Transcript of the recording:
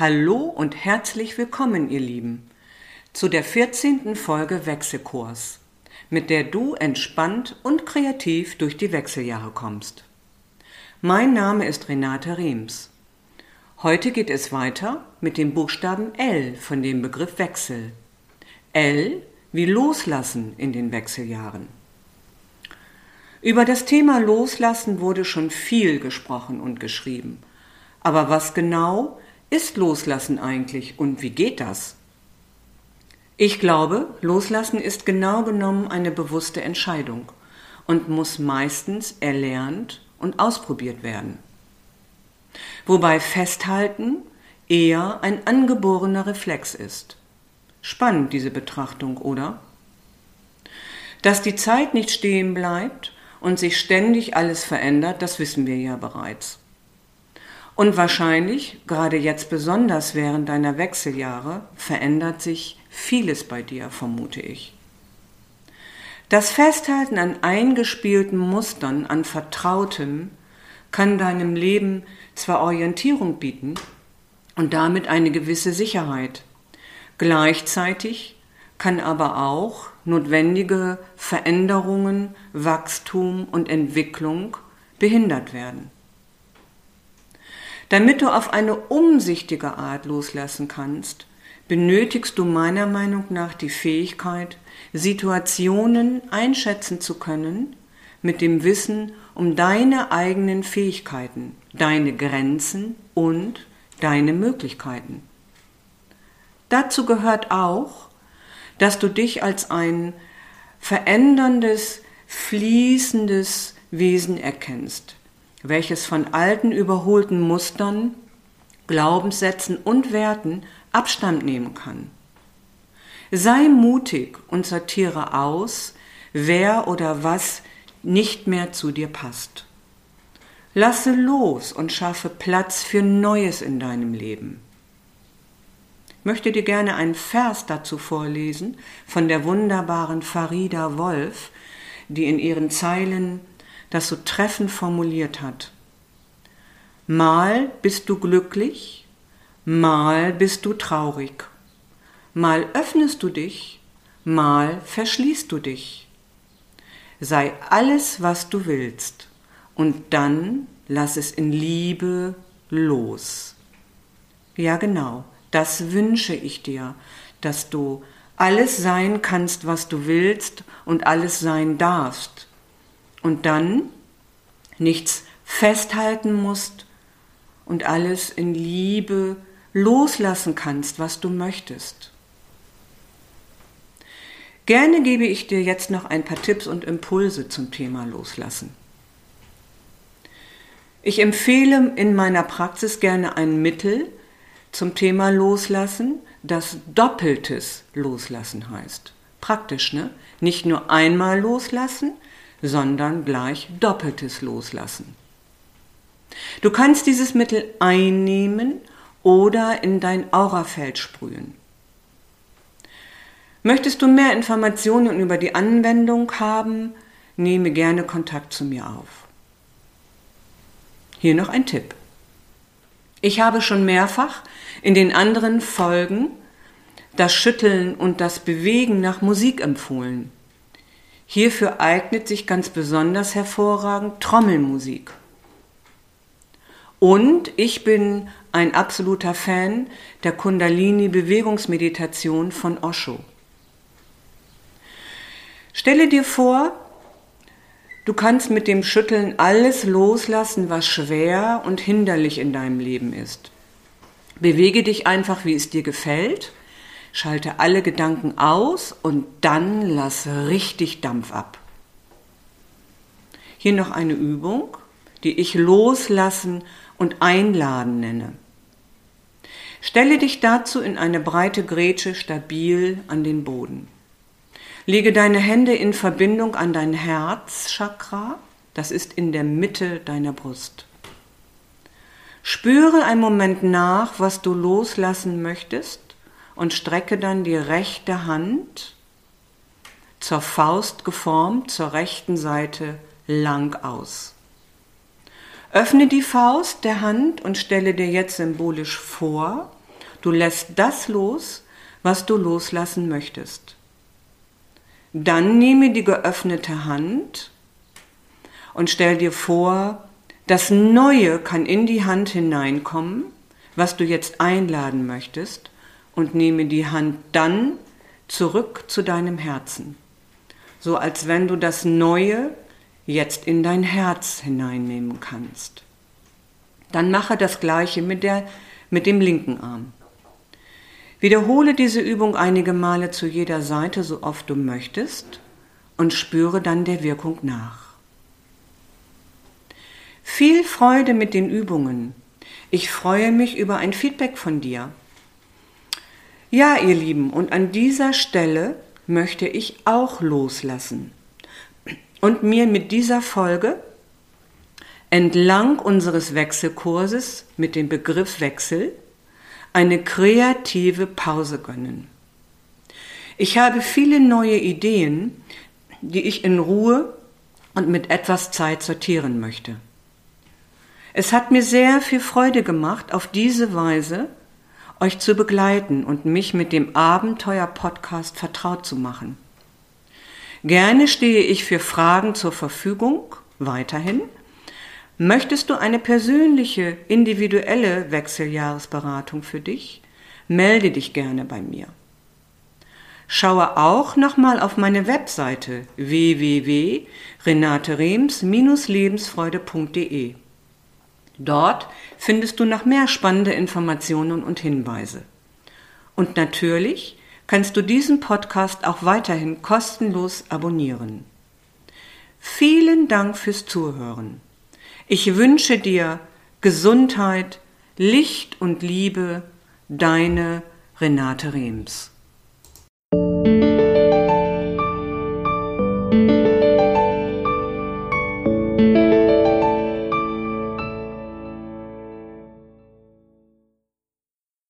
Hallo und herzlich willkommen, ihr Lieben, zu der 14. Folge Wechselkurs, mit der du entspannt und kreativ durch die Wechseljahre kommst. Mein Name ist Renate Rems. Heute geht es weiter mit dem Buchstaben L von dem Begriff Wechsel. L wie Loslassen in den Wechseljahren. Über das Thema Loslassen wurde schon viel gesprochen und geschrieben. Aber was genau ist Loslassen eigentlich und wie geht das? Ich glaube, Loslassen ist genau genommen eine bewusste Entscheidung und muss meistens erlernt und ausprobiert werden. Wobei Festhalten eher ein angeborener Reflex ist. Spannend diese Betrachtung, oder? Dass die Zeit nicht stehen bleibt und sich ständig alles verändert, das wissen wir ja bereits. Und wahrscheinlich, gerade jetzt besonders während deiner Wechseljahre, verändert sich vieles bei dir, vermute ich. Das Festhalten an eingespielten Mustern, an Vertrautem, kann deinem Leben zwar Orientierung bieten und damit eine gewisse Sicherheit. Gleichzeitig kann aber auch notwendige Veränderungen, Wachstum und Entwicklung behindert werden. Damit du auf eine umsichtige Art loslassen kannst, benötigst du meiner Meinung nach die Fähigkeit, Situationen einschätzen zu können, mit dem Wissen um deine eigenen Fähigkeiten, deine Grenzen und deine Möglichkeiten. Dazu gehört auch, dass du dich als ein veränderndes, fließendes Wesen erkennst, welches von alten überholten Mustern, Glaubenssätzen und Werten Abstand nehmen kann. Sei mutig und sortiere aus, wer oder was nicht mehr zu dir passt. Lasse los und schaffe Platz für Neues in deinem Leben. Ich möchte dir gerne einen Vers dazu vorlesen von der wunderbaren Farida Wolf, die in ihren Zeilen das so treffend formuliert hat. Mal bist du glücklich, mal bist du traurig, mal öffnest du dich, mal verschließt du dich. Sei alles, was du willst, und dann lass es in Liebe los. Ja genau, das wünsche ich dir, dass du alles sein kannst, was du willst und alles sein darfst und dann nichts festhalten musst und alles in Liebe loslassen kannst, was du möchtest. Gerne gebe ich dir jetzt noch ein paar Tipps und Impulse zum Thema Loslassen. Ich empfehle in meiner Praxis gerne ein Mittel zum Thema Loslassen, das doppeltes Loslassen heißt. Praktisch, ne? Nicht nur einmal loslassen, sondern gleich doppeltes Loslassen. Du kannst dieses Mittel einnehmen oder in dein Aurafeld sprühen. Möchtest du mehr Informationen über die Anwendung haben, nehme gerne Kontakt zu mir auf. Hier noch ein Tipp. Ich habe schon mehrfach in den anderen Folgen das Schütteln und das Bewegen nach Musik empfohlen. Hierfür eignet sich ganz besonders hervorragend Trommelmusik. Und ich bin ein absoluter Fan der Kundalini-Bewegungsmeditation von Osho. Stelle dir vor, du kannst mit dem Schütteln alles loslassen, was schwer und hinderlich in deinem Leben ist. Bewege dich einfach, wie es dir gefällt Schalte alle Gedanken aus und dann lasse richtig Dampf ab. Hier noch eine Übung, die ich loslassen und einladen nenne. Stelle dich dazu in eine breite Grätsche stabil an den Boden. Lege deine Hände in Verbindung an dein Herzchakra, das ist in der Mitte deiner Brust. Spüre einen Moment nach, was du loslassen möchtest und strecke dann die rechte Hand zur Faust geformt zur rechten Seite lang aus. Öffne die Faust der Hand und stelle dir jetzt symbolisch vor, du lässt das los, was du loslassen möchtest. Dann nehme die geöffnete Hand und stell dir vor, das Neue kann in die Hand hineinkommen, was du jetzt einladen möchtest, und nehme die Hand dann zurück zu deinem Herzen. So als wenn du das Neue jetzt in dein Herz hineinnehmen kannst. Dann mache das gleiche mit, der, mit dem linken Arm. Wiederhole diese Übung einige Male zu jeder Seite, so oft du möchtest, und spüre dann der Wirkung nach. Viel Freude mit den Übungen. Ich freue mich über ein Feedback von dir. Ja, ihr Lieben, und an dieser Stelle möchte ich auch loslassen und mir mit dieser Folge entlang unseres Wechselkurses mit dem Begriff Wechsel eine kreative Pause gönnen. Ich habe viele neue Ideen, die ich in Ruhe und mit etwas Zeit sortieren möchte. Es hat mir sehr viel Freude gemacht, auf diese Weise euch zu begleiten und mich mit dem Abenteuer-Podcast vertraut zu machen. Gerne stehe ich für Fragen zur Verfügung, weiterhin. Möchtest du eine persönliche, individuelle Wechseljahresberatung für dich? Melde dich gerne bei mir. Schaue auch nochmal auf meine Webseite www.renaterems-lebensfreude.de. Dort findest du noch mehr spannende Informationen und Hinweise. Und natürlich kannst du diesen Podcast auch weiterhin kostenlos abonnieren. Vielen Dank fürs Zuhören. Ich wünsche dir Gesundheit, Licht und Liebe, deine Renate Rehms.